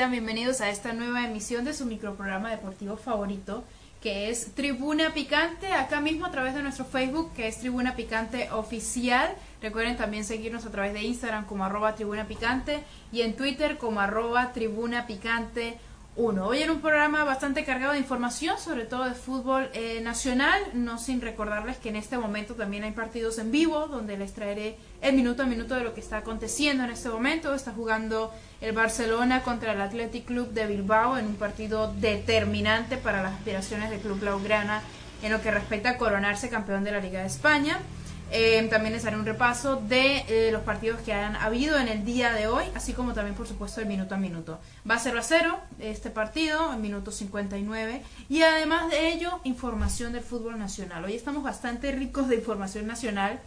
sean bienvenidos a esta nueva emisión de su microprograma deportivo favorito, que es Tribuna Picante, acá mismo a través de nuestro Facebook, que es Tribuna Picante Oficial. Recuerden también seguirnos a través de Instagram como arroba Tribuna Picante y en Twitter como arroba Tribuna Picante uno. Hoy en un programa bastante cargado de información, sobre todo de fútbol eh, nacional, no sin recordarles que en este momento también hay partidos en vivo, donde les traeré el minuto a minuto de lo que está aconteciendo en este momento. Está jugando el Barcelona contra el Athletic Club de Bilbao en un partido determinante para las aspiraciones del Club Blaugrana en lo que respecta a coronarse campeón de la Liga de España. Eh, también les haré un repaso de eh, los partidos que han habido en el día de hoy, así como también, por supuesto, el minuto a minuto. Va a 0 a 0 este partido, en minuto 59, y además de ello, información del fútbol nacional. Hoy estamos bastante ricos de información nacional,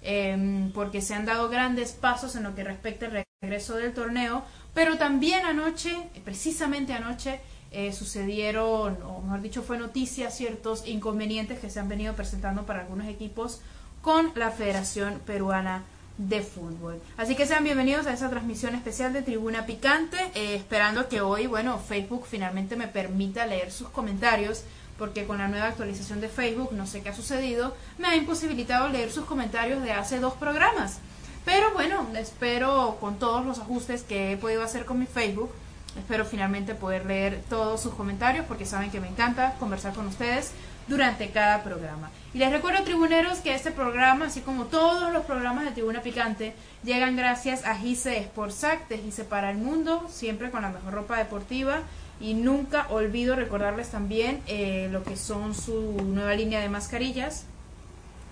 em, porque se han dado grandes pasos en lo que respecta al regreso del torneo, pero también anoche, precisamente anoche, eh, sucedieron, o mejor dicho, fue noticia ciertos inconvenientes que se han venido presentando para algunos equipos con la Federación Peruana de Fútbol. Así que sean bienvenidos a esa transmisión especial de Tribuna Picante, eh, esperando que hoy, bueno, Facebook finalmente me permita leer sus comentarios, porque con la nueva actualización de Facebook, no sé qué ha sucedido, me ha imposibilitado leer sus comentarios de hace dos programas. Pero bueno, espero con todos los ajustes que he podido hacer con mi Facebook, espero finalmente poder leer todos sus comentarios, porque saben que me encanta conversar con ustedes durante cada programa. Y les recuerdo, tribuneros, que este programa, así como todos los programas de Tribuna Picante, llegan gracias a Gise Sportsac de Gise para el Mundo, siempre con la mejor ropa deportiva. Y nunca olvido recordarles también eh, lo que son su nueva línea de mascarillas.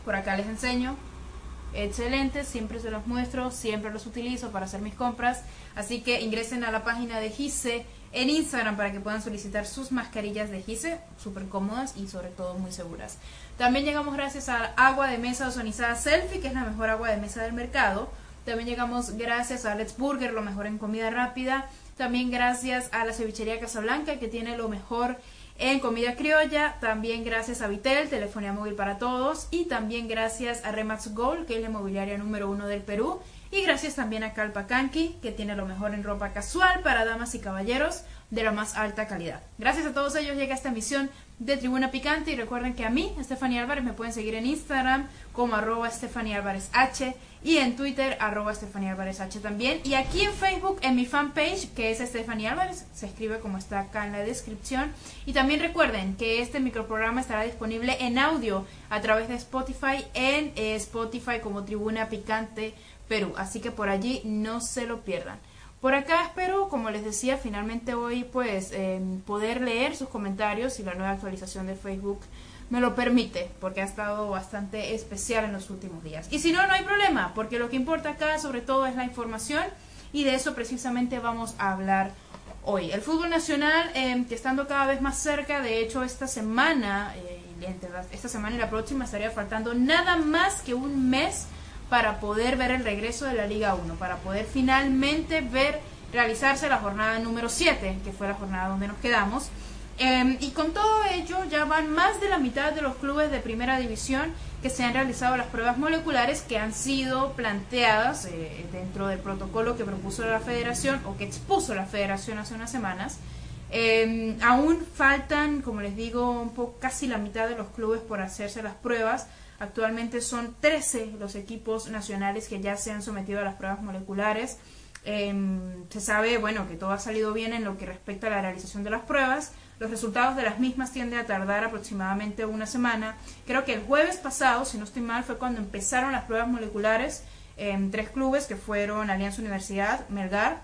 Por acá les enseño. Excelentes, siempre se los muestro, siempre los utilizo para hacer mis compras. Así que ingresen a la página de Gise en Instagram para que puedan solicitar sus mascarillas de Gise, súper cómodas y sobre todo muy seguras. También llegamos gracias a agua de mesa ozonizada Selfie, que es la mejor agua de mesa del mercado. También llegamos gracias a Let's Burger, lo mejor en comida rápida. También gracias a la cevichería Casablanca, que tiene lo mejor en comida criolla. También gracias a Vitel, telefonía móvil para todos. Y también gracias a Remax Gold, que es la inmobiliaria número uno del Perú. Y gracias también a Calpacanqui, que tiene lo mejor en ropa casual para damas y caballeros de la más alta calidad. Gracias a todos ellos llega esta emisión de Tribuna Picante. Y recuerden que a mí, Estefanía Álvarez, me pueden seguir en Instagram como arroba Estefanía Álvarez H y en Twitter arroba Estefanía Álvarez H también. Y aquí en Facebook en mi fanpage que es Estefanía Álvarez, se escribe como está acá en la descripción. Y también recuerden que este microprograma estará disponible en audio a través de Spotify en eh, Spotify como Tribuna Picante Perú. Así que por allí no se lo pierdan. Por acá espero, como les decía, finalmente hoy pues em, poder leer sus comentarios y la nueva actualización de Facebook me lo permite, porque ha estado bastante especial en los últimos días. Y si no, no hay problema, porque lo que importa acá sobre todo es la información y de eso precisamente vamos a hablar hoy. El fútbol nacional, em, que estando cada vez más cerca, de hecho esta semana, eh, esta semana y la próxima estaría faltando nada más que un mes para poder ver el regreso de la Liga 1, para poder finalmente ver realizarse la jornada número 7, que fue la jornada donde nos quedamos. Em, y con todo ello ya van más de la mitad de los clubes de primera división que se han realizado las pruebas moleculares que han sido planteadas eh, dentro del protocolo que propuso la federación o que expuso la federación hace unas semanas. Em, aún faltan, como les digo, casi la mitad de los clubes por hacerse las pruebas. Actualmente son 13 los equipos nacionales que ya se han sometido a las pruebas moleculares. Em, se sabe, bueno, que todo ha salido bien en lo que respecta a la realización de las pruebas. Los resultados de las mismas tienden a tardar aproximadamente una semana. Creo que el jueves pasado, si no estoy mal, fue cuando empezaron las pruebas moleculares en tres clubes que fueron Alianza Universidad, Melgar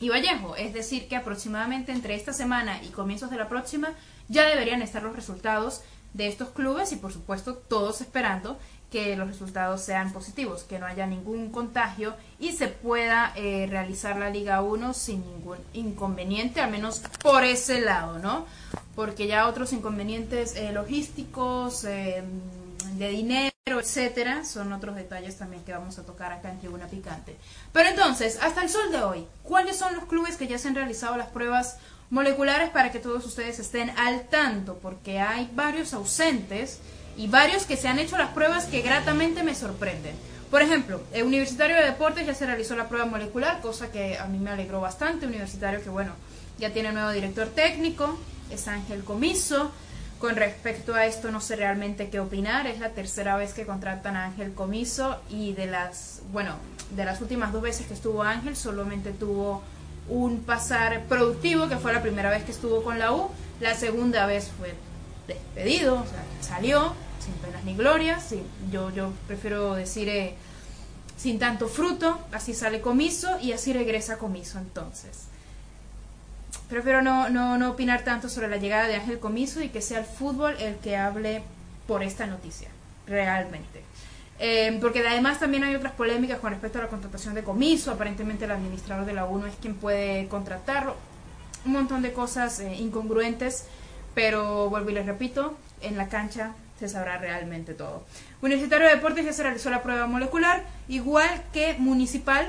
y Vallejo. Es decir, que aproximadamente entre esta semana y comienzos de la próxima ya deberían estar los resultados de estos clubes y por supuesto todos esperando que los resultados sean positivos, que no haya ningún contagio y se pueda eh, realizar la Liga 1 sin ningún inconveniente, al menos por ese lado, ¿no? Porque ya otros inconvenientes eh, logísticos, eh, de dinero, etcétera, son otros detalles también que vamos a tocar acá en Tribuna Picante. Pero entonces, hasta el sol de hoy, ¿cuáles son los clubes que ya se han realizado las pruebas moleculares para que todos ustedes estén al tanto, porque hay varios ausentes y varios que se han hecho las pruebas que gratamente me sorprenden. Por ejemplo, el Universitario de Deportes ya se realizó la prueba molecular, cosa que a mí me alegró bastante. Universitario que, bueno, ya tiene nuevo director técnico, es Ángel Comiso. Con respecto a esto no sé realmente qué opinar. Es la tercera vez que contratan a Ángel Comiso y de las, bueno, de las últimas dos veces que estuvo Ángel solamente tuvo un pasar productivo, que fue la primera vez que estuvo con la U. La segunda vez fue despedido, o sea, salió sin penas ni glorias. yo, yo prefiero decir eh, sin tanto fruto, así sale comiso y así regresa comiso entonces. Prefiero no, no, no opinar tanto sobre la llegada de Ángel Comiso y que sea el fútbol el que hable por esta noticia, realmente. Eh, porque además también hay otras polémicas con respecto a la contratación de Comiso. Aparentemente el administrador de la UNO es quien puede contratarlo. Un montón de cosas eh, incongruentes, pero vuelvo y les repito, en la cancha se sabrá realmente todo. Universitario de Deportes ya se realizó la prueba molecular, igual que Municipal.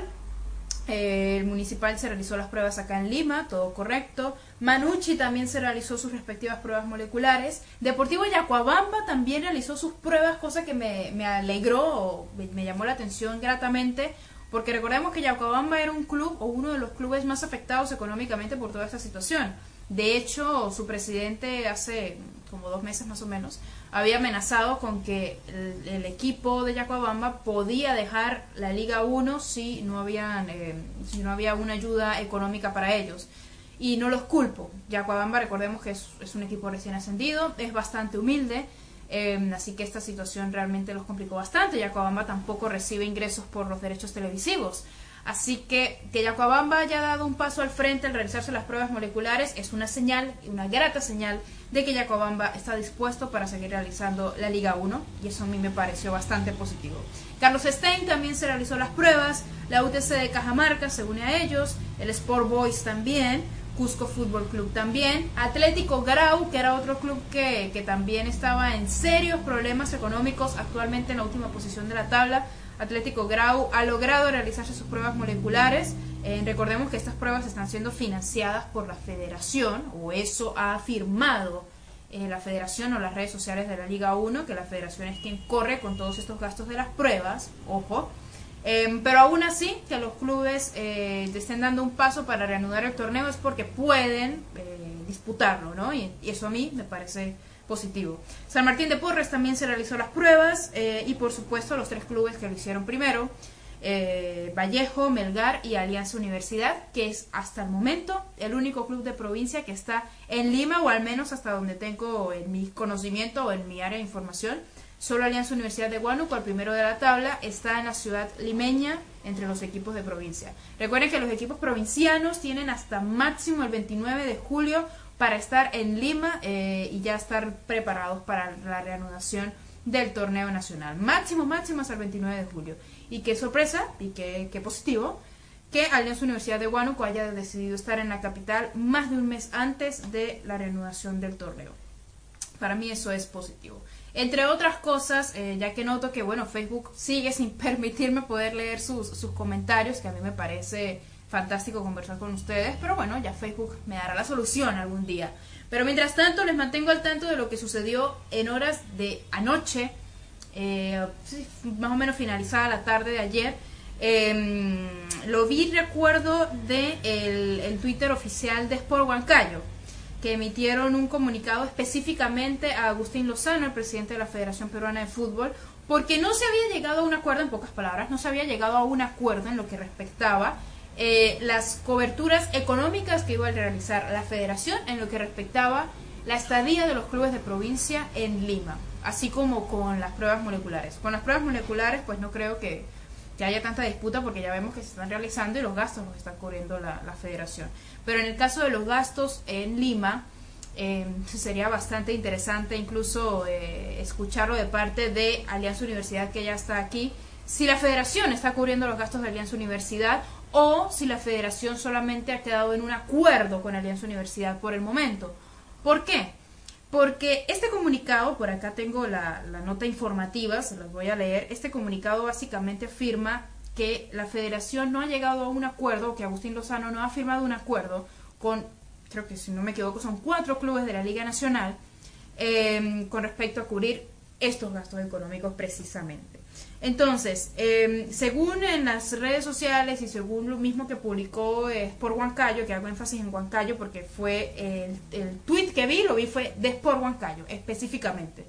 Eh, el Municipal se realizó las pruebas acá en Lima, todo correcto. Manucci también se realizó sus respectivas pruebas moleculares. Deportivo Yacuabamba también realizó sus pruebas, cosa que me, me alegró, me, me llamó la atención gratamente, porque recordemos que Yacuabamba era un club o uno de los clubes más afectados económicamente por toda esta situación. De hecho, su presidente hace como dos meses más o menos, había amenazado con que el, equipo de Yacuabamba podía dejar la Liga 1 si no, habían, eh, si no había una ayuda económica para ellos. Y no los culpo. Yacuabamba, recordemos que es, un equipo recién ascendido, es bastante humilde, eh, así que esta situación realmente los complicó bastante. Yacuabamba tampoco recibe ingresos por los derechos televisivos. Así que que Yacuabamba haya dado un paso al frente al realizarse las pruebas moleculares es una señal, una grata señal de que Yacobamba está dispuesto para seguir realizando la Liga 1 y eso a mí me pareció bastante positivo. Carlos Stein también se realizó las pruebas, la UTC de Cajamarca se une a ellos, el Sport Boys también, Cusco Fútbol Club también, Atlético Grau, que era otro club que, que también estaba en serios problemas económicos, actualmente en la última posición de la tabla, Atlético Grau ha logrado realizarse sus pruebas moleculares. Eh, recordemos que estas pruebas están siendo financiadas por la federación, o eso ha afirmado eh, la federación o las redes sociales de la Liga 1, que la federación es quien corre con todos estos gastos de las pruebas, ojo. Em, pero aún así, que los clubes eh, estén dando un paso para reanudar el torneo es porque pueden disputarlo, ¿no? y eso a mí me parece positivo. San Martín de Porres también se realizó las pruebas eh, y por supuesto los tres clubes que lo hicieron primero, eh, Vallejo, Melgar y Alianza Universidad, que es hasta el momento el único club de provincia que está en Lima o al menos hasta donde tengo en mi conocimiento o en mi área de información. Solo Alianza Universidad de Huánuco, el primero de la tabla, está en la ciudad limeña entre los equipos de provincia. Recuerden que los equipos provincianos tienen hasta máximo el 29 de julio para estar en Lima eh, y ya estar preparados para la reanudación del torneo nacional. Máximo, máximo hasta el 29 de julio. Y qué sorpresa y qué, qué positivo que Alianza Universidad de Huánuco haya decidido estar en la capital más de un mes antes de la reanudación del torneo. Para mí eso es positivo. Entre otras cosas, eh, ya que noto que bueno, Facebook sigue sin permitirme poder leer sus, sus comentarios, que a mí me parece fantástico conversar con ustedes, pero bueno, ya Facebook me dará la solución algún día. Pero mientras tanto, les mantengo al tanto de lo que sucedió en horas de anoche, eh, más o menos finalizada la tarde de ayer. Em, lo vi, recuerdo, de el, Twitter oficial de Sport Huancayo, que emitieron un comunicado específicamente a Agustín Lozano, el presidente de la Federación Peruana de Fútbol, porque no se había llegado a un acuerdo, en pocas palabras, no se había llegado a un acuerdo en lo que respectaba eh, las coberturas económicas que iba a realizar la federación en lo que respectaba la estadía de los clubes de provincia en Lima, así como con las pruebas moleculares. Con las pruebas moleculares, pues no creo que, haya tanta disputa porque ya vemos que se están realizando y los gastos los está cubriendo la, federación. Pero en el caso de los gastos en Lima, eh, sería bastante interesante incluso eh, escucharlo de parte de Alianza Universidad que ya está aquí. Si la federación está cubriendo los gastos de Alianza Universidad o si la federación solamente ha quedado en un acuerdo con Alianza Universidad por el momento. ¿Por qué? Porque este comunicado, por acá tengo la, nota informativa, se las voy a leer, este comunicado básicamente afirma que la federación no ha llegado a un acuerdo, que Agustín Lozano no ha firmado un acuerdo con, creo que si no me equivoco, son cuatro clubes de la Liga Nacional, em, con respecto a cubrir estos gastos económicos precisamente. Entonces, em, según en las redes sociales y según lo mismo que publicó eh, Huancayo, que hago énfasis en Huancayo porque fue el, el tweet que vi, lo vi fue de Sport Huancayo específicamente.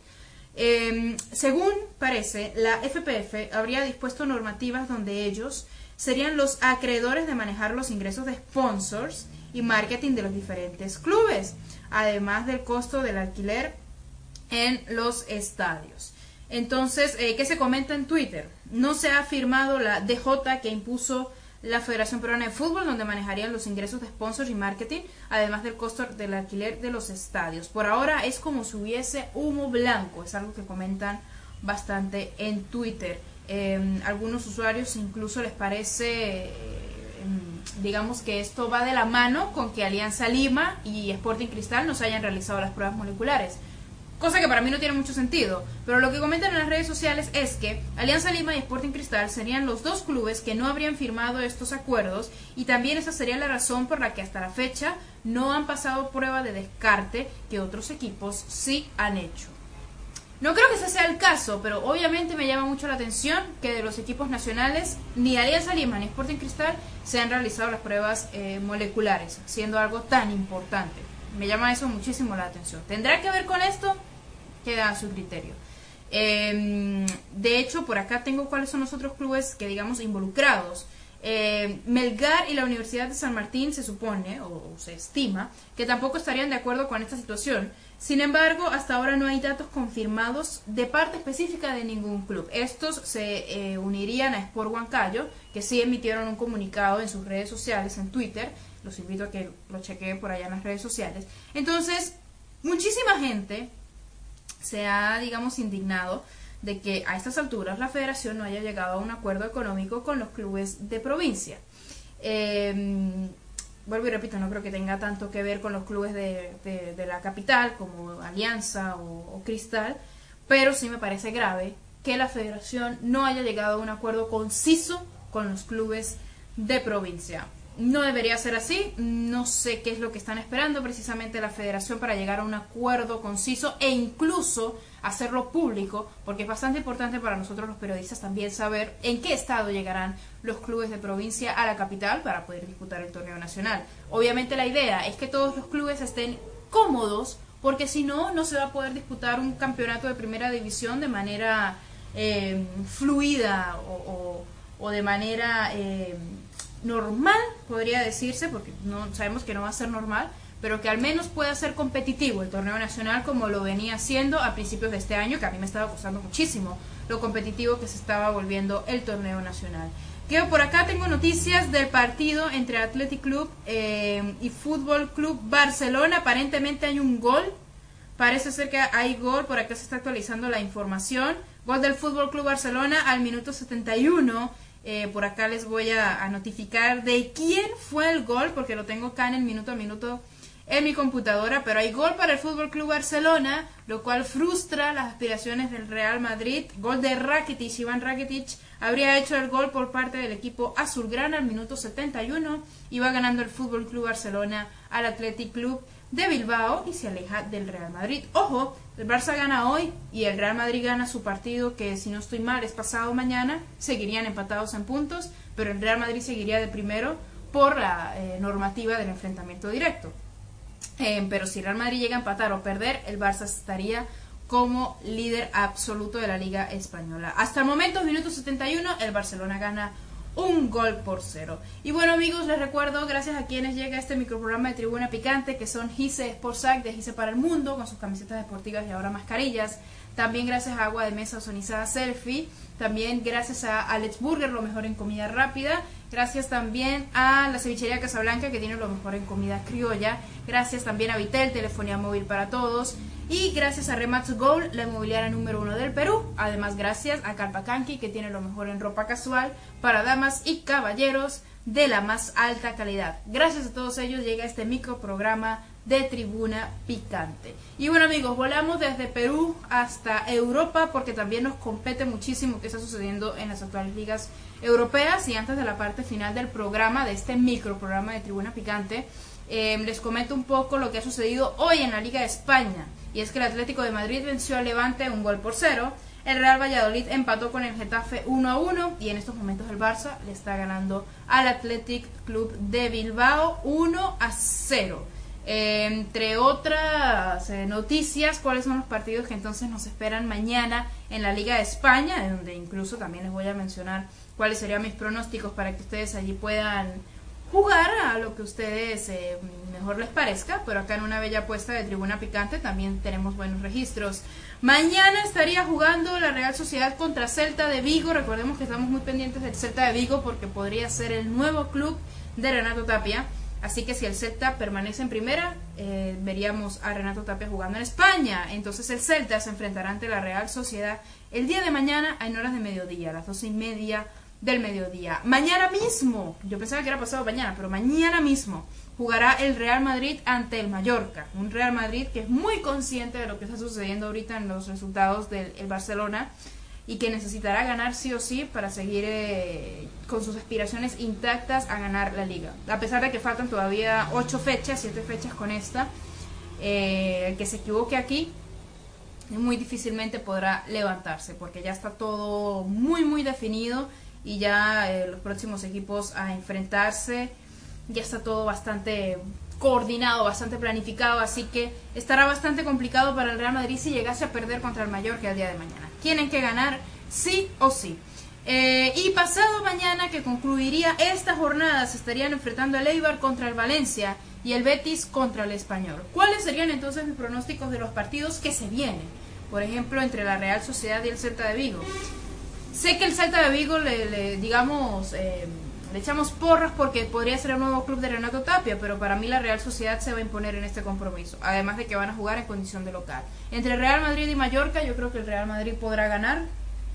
Em, según parece, la FPF habría dispuesto normativas donde ellos serían los acreedores de manejar los ingresos de sponsors y marketing de los diferentes clubes, además del costo del alquiler en los estadios. Entonces, eh, ¿qué se comenta en Twitter? No se ha firmado la DJ que impuso la Federación Peruana de Fútbol, donde manejarían los ingresos de sponsors y marketing, además del costo del alquiler de los estadios. Por ahora es como si hubiese humo blanco, es algo que comentan bastante en Twitter. Em, algunos usuarios incluso les parece, em, digamos que esto va de la mano con que Alianza Lima y Sporting Cristal nos hayan realizado las pruebas moleculares cosa que para mí no tiene mucho sentido. Pero lo que comentan en las redes sociales es que Alianza Lima y Sporting Cristal serían los dos clubes que no habrían firmado estos acuerdos y también esa sería la razón por la que hasta la fecha no han pasado prueba de descarte que otros equipos sí han hecho. No creo que ese sea el caso, pero obviamente me llama mucho la atención que de los equipos nacionales ni Alianza Lima ni Sporting Cristal se han realizado las pruebas eh, moleculares, siendo algo tan importante. Me llama eso muchísimo la atención. ¿Tendrá que ver con esto? Queda a su criterio. Em, de hecho, por acá tengo cuáles son los otros clubes que, digamos, involucrados. Eh, Melgar y la Universidad de San Martín se supone, o, se estima, que tampoco estarían de acuerdo con esta situación. Sin embargo, hasta ahora no hay datos confirmados de parte específica de ningún club. Estos se eh, unirían a Sport Huancayo, que sí emitieron un comunicado en sus redes sociales, en Twitter. Los invito a que lo chequeen por allá en las redes sociales. Entonces, muchísima gente se ha, digamos, indignado de que a estas alturas la federación no haya llegado a un acuerdo económico con los clubes de provincia. Em, vuelvo y repito, no creo que tenga tanto que ver con los clubes de, la capital como Alianza o, Cristal, pero sí me parece grave que la federación no haya llegado a un acuerdo conciso con los clubes de provincia. No debería ser así. No sé qué es lo que están esperando precisamente la federación para llegar a un acuerdo conciso e incluso hacerlo público, porque es bastante importante para nosotros los periodistas también saber en qué estado llegarán los clubes de provincia a la capital para poder disputar el torneo nacional. Obviamente la idea es que todos los clubes estén cómodos, porque si no, no se va a poder disputar un campeonato de primera división de manera eh, fluida o, de manera... Eh, normal, podría decirse, porque no sabemos que no va a ser normal, pero que al menos pueda ser competitivo el torneo nacional como lo venía haciendo a principios de este año, que a mí me estaba costando muchísimo lo competitivo que se estaba volviendo el torneo nacional. Que por acá tengo noticias del partido entre Athletic Club eh, y Fútbol Club Barcelona. Aparentemente hay un gol. Parece ser que hay gol. Por acá se está actualizando la información. Gol del Fútbol Club Barcelona al minuto 71 eh, por acá les voy a, notificar de quién fue el gol, porque lo tengo acá en el minuto a minuto en mi computadora, pero hay gol para el Fútbol Club Barcelona, lo cual frustra las aspiraciones del Real Madrid. Gol de Rakitic, Iván Rakitic habría hecho el gol por parte del equipo azulgrana al minuto 71 y va ganando el Fútbol Club Barcelona al Athletic Club de Bilbao y se aleja del Real Madrid. Ojo, el Barça gana hoy y el Real Madrid gana su partido que si no estoy mal es pasado mañana, seguirían empatados en puntos, pero el Real Madrid seguiría de primero por la eh, normativa del enfrentamiento directo. Eh, pero si Real Madrid llega a empatar o perder, el Barça estaría como líder absoluto de la Liga Española. Hasta el momento, minuto 71, el Barcelona gana un gol por cero. Y bueno amigos, les recuerdo, gracias a quienes llega este microprograma de Tribuna Picante, que son Gise Sportsac de Gise para el Mundo, con sus camisetas deportivas y ahora mascarillas. También gracias a Agua de Mesa Ozonizada Selfie. También gracias a Alex Burger, lo mejor en comida rápida. Gracias también a la cevichería Casablanca, que tiene lo mejor en comida criolla. Gracias también a Vitel, telefonía móvil para todos. Y gracias a Remax Gold, la inmobiliaria número uno del Perú. Además, gracias a Calpacanqui, que tiene lo mejor en ropa casual para damas y caballeros de la más alta calidad. Gracias a todos ellos llega este micro programa de Tribuna Picante. Y bueno amigos, volamos desde Perú hasta Europa porque también nos compete muchísimo qué está sucediendo en las actuales ligas europeas y antes de la parte final del programa, de este micro programa de Tribuna Picante, eh, les comento un poco lo que ha sucedido hoy en la Liga de España y es que el Atlético de Madrid venció al Levante un gol por cero. El Real Valladolid empató con el Getafe 1 a 1 y en estos momentos el Barça le está ganando al Athletic Club de Bilbao 1 a 0. Entre otras eh, noticias, cuáles son los partidos que entonces nos esperan mañana en la Liga de España, donde incluso también les voy a mencionar cuáles serían mis pronósticos para que ustedes allí puedan jugar a lo que ustedes eh, mejor les parezca, pero acá en una bella apuesta de tribuna picante también tenemos buenos registros. Mañana estaría jugando la Real Sociedad contra Celta de Vigo, recordemos que estamos muy pendientes del Celta de Vigo porque podría ser el nuevo club de Renato Tapia, así que si el Celta permanece en primera, eh, veríamos a Renato Tapia jugando en España, entonces el Celta se enfrentará ante la Real Sociedad el día de mañana en horas de mediodía, las doce y media del mediodía. Mañana mismo, yo pensaba que era pasado mañana, pero mañana mismo jugará el Real Madrid ante el Mallorca. Un Real Madrid que es muy consciente de lo que está sucediendo ahorita en los resultados del Barcelona y que necesitará ganar sí o sí para seguir eh, con sus aspiraciones intactas a ganar la liga. A pesar de que faltan todavía ocho fechas, siete fechas con esta, eh, el que se equivoque aquí muy difícilmente podrá levantarse porque ya está todo muy muy definido y ya eh, los próximos equipos a enfrentarse. Ya está todo bastante coordinado, bastante planificado, así que estará bastante complicado para el Real Madrid si llegase a perder contra el Mallorca el día de mañana. Tienen que ganar sí o sí. Eh, y pasado mañana que concluiría esta jornada se estarían enfrentando el Eibar contra el Valencia y el Betis contra el Español. ¿Cuáles serían entonces mis pronósticos de los partidos que se vienen? Por ejemplo, entre la Real Sociedad y el Celta de Vigo. Sé que el Salta de Vigo le, digamos, eh, le echamos porras porque podría ser el nuevo club de Renato Tapia, pero para mí la Real Sociedad se va a imponer en este compromiso, además de que van a jugar en condición de local. Entre Real Madrid y Mallorca, yo creo que el Real Madrid podrá ganar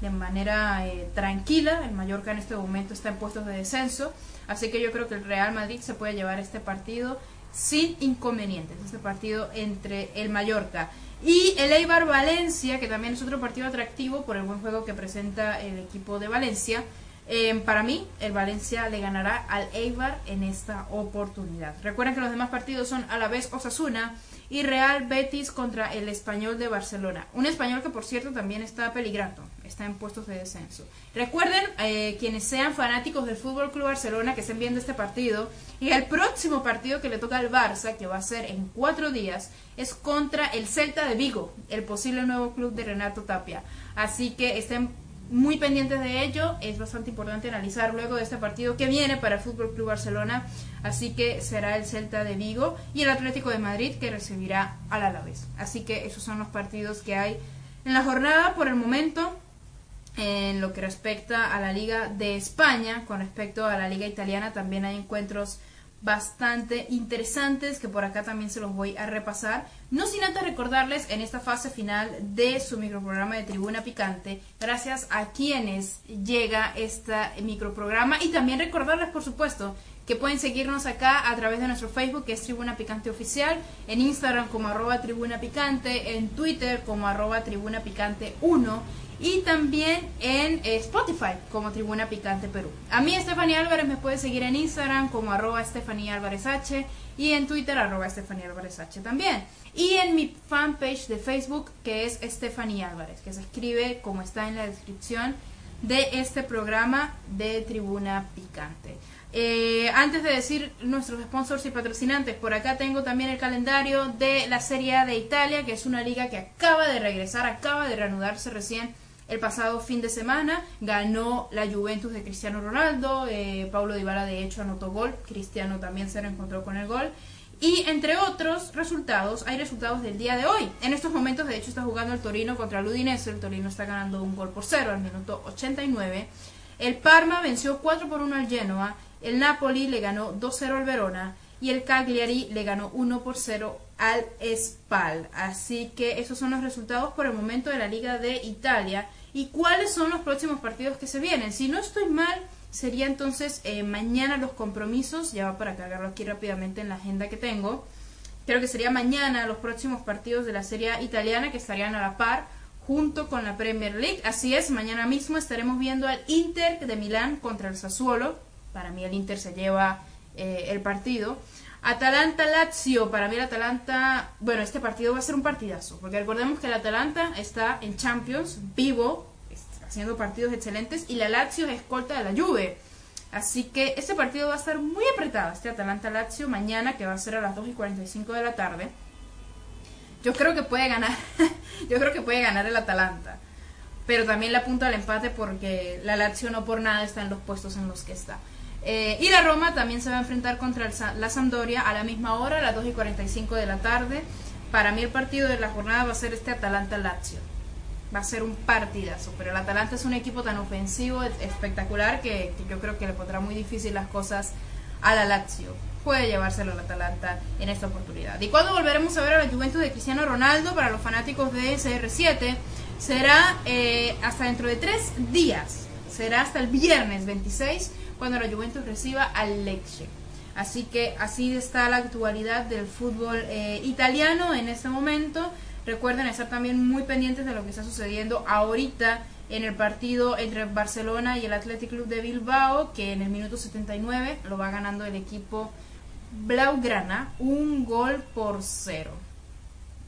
de manera eh, tranquila. El Mallorca en este momento está en puestos de descenso, así que yo creo que el Real Madrid se puede llevar este partido sin inconvenientes, este partido entre el Mallorca y el Eibar Valencia, que también es otro partido atractivo por el buen juego que presenta el equipo de Valencia. Eh, para mí, el Valencia le ganará al Eibar en esta oportunidad. Recuerden que los demás partidos son a la vez Osasuna y Real Betis contra el Español de Barcelona. Un español que, por cierto, también está peligrando, está en puestos de descenso. Recuerden, eh, quienes sean fanáticos del Fútbol Club Barcelona que estén viendo este partido, y el próximo partido que le toca al Barça, que va a ser en cuatro días, es contra el Celta de Vigo, el posible nuevo club de Renato Tapia. Así que estén muy pendientes de ello. Es bastante importante analizar luego de este partido que viene para el Fútbol Club Barcelona. Así que será el Celta de Vigo y el Atlético de Madrid que recibirá al Alavés. Así que esos son los partidos que hay en la jornada por el momento. En lo que respecta a la Liga de España, con respecto a la Liga Italiana, también hay encuentros bastante interesantes que por acá también se los voy a repasar. No sin antes recordarles en esta fase final de su microprograma de Tribuna Picante, gracias a quienes llega este microprograma y también recordarles por supuesto que pueden seguirnos acá a través de nuestro Facebook que es Tribuna Picante Oficial, en Instagram como arroba Tribuna Picante, en Twitter como arroba Tribuna Picante 1 y también en eh, Spotify como Tribuna Picante Perú. A mí Estefanía Álvarez me puede seguir en Instagram como arroba Estefanía Álvarez H y en Twitter arroba Estefanía Álvarez H también. Y en mi fanpage de Facebook que es Estefanía Álvarez, que se escribe como está en la descripción de este programa de Tribuna Picante. Eh, antes de decir nuestros sponsors y patrocinantes, por acá tengo también el calendario de la Serie A de Italia, que es una liga que acaba de regresar, acaba de reanudarse recién el pasado fin de semana ganó la Juventus de Cristiano Ronaldo, eh, Paulo Dybala de hecho anotó gol, Cristiano también se reencontró con el gol. Y entre otros resultados, hay resultados del día de hoy. En estos momentos, de hecho, está jugando el Torino contra el Udinese. El Torino está ganando un gol por cero al minuto 89. El Parma venció 4 por 1 al Genoa. El Napoli le ganó 2-0 al Verona. Y el Cagliari le ganó 1 por 0 al Spal. Así que esos son los resultados por el momento de la Liga de Italia y cuáles son los próximos partidos que se vienen. Si no estoy mal, sería entonces eh, mañana los compromisos, ya va para cargarlo aquí rápidamente en la agenda que tengo. Creo que sería mañana los próximos partidos de la Serie italiana que estarían a la par junto con la Premier League. Así es, mañana mismo estaremos viendo al Inter de Milán contra el Sassuolo. Para mí el Inter se lleva eh, el partido. Atalanta-Lazio, para mí el Atalanta, bueno, este partido va a ser un partidazo, porque recordemos que el Atalanta está en Champions, vivo, haciendo partidos excelentes, y la Lazio es escolta de la Juve. Así que este partido va a estar muy apretado, este Atalanta-Lazio, mañana, que va a ser a las 2 y 45 de la tarde. Yo creo que puede ganar, yo creo que puede ganar el Atalanta, pero también le apunta al empate porque la Lazio no por nada está en los puestos en los que está. Eh, y la Roma también se va a enfrentar contra la Sampdoria a la misma hora, a las 2 y 45 de la tarde. Para mí el partido de la jornada va a ser este Atalanta-Lazio. Va a ser un partidazo, pero el Atalanta es un equipo tan ofensivo, espectacular, que, yo creo que le pondrá muy difícil las cosas a la Lazio. Puede llevárselo al Atalanta en esta oportunidad. ¿Y cuándo volveremos a ver a la Juventus de Cristiano Ronaldo para los fanáticos de CR7? Será eh, hasta dentro de tres días. Será hasta el viernes 26 cuando la Juventus reciba al Lecce. Así que así está la actualidad del fútbol eh, italiano en este momento. Recuerden estar también muy pendientes de lo que está sucediendo ahorita en el partido entre Barcelona y el Athletic Club de Bilbao, que en el minuto 79 lo va ganando el equipo Blaugrana, un gol por cero.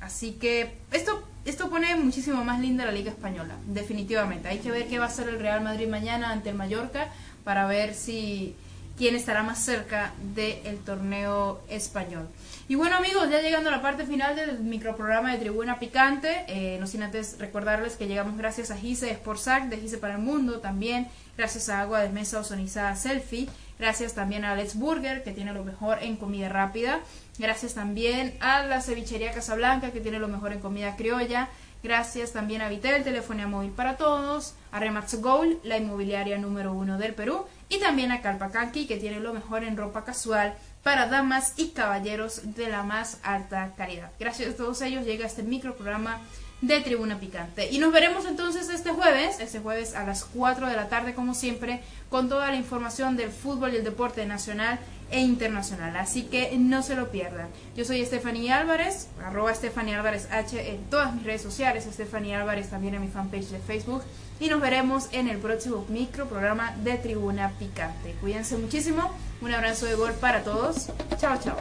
Así que esto, esto pone muchísimo más linda la Liga Española, definitivamente. Hay que ver qué va a hacer el Real Madrid mañana ante el Mallorca para ver si quién estará más cerca del torneo español. Y bueno amigos, ya llegando a la parte final del microprograma de Tribuna Picante, eh, no sin antes recordarles que llegamos gracias a Gise Sportsac de Gise para el Mundo, también gracias a Agua de Mesa Ozonizada Selfie, gracias también a Let's Burger que tiene lo mejor en comida rápida, gracias también a la cevichería Casablanca que tiene lo mejor en comida criolla, Gracias también a Vitel, telefonía móvil para todos, a Remax Gold, la inmobiliaria número uno del Perú, y también a Calpacanqui, que tiene lo mejor en ropa casual para damas y caballeros de la más alta calidad. Gracias a todos ellos llega este microprograma de Tribuna Picante. Y nos veremos entonces este jueves, este jueves a las 4 de la tarde como siempre, con toda la información del fútbol y el deporte nacional e internacional. Así que no se lo pierdan. Yo soy Stephanie Álvarez, arroba Stephanie Álvarez H en todas mis redes sociales, Stephanie Álvarez también en mi fanpage de Facebook. Y nos veremos en el próximo micro programa de Tribuna Picante. Cuídense muchísimo. Un abrazo de gol para todos. Chao, chao.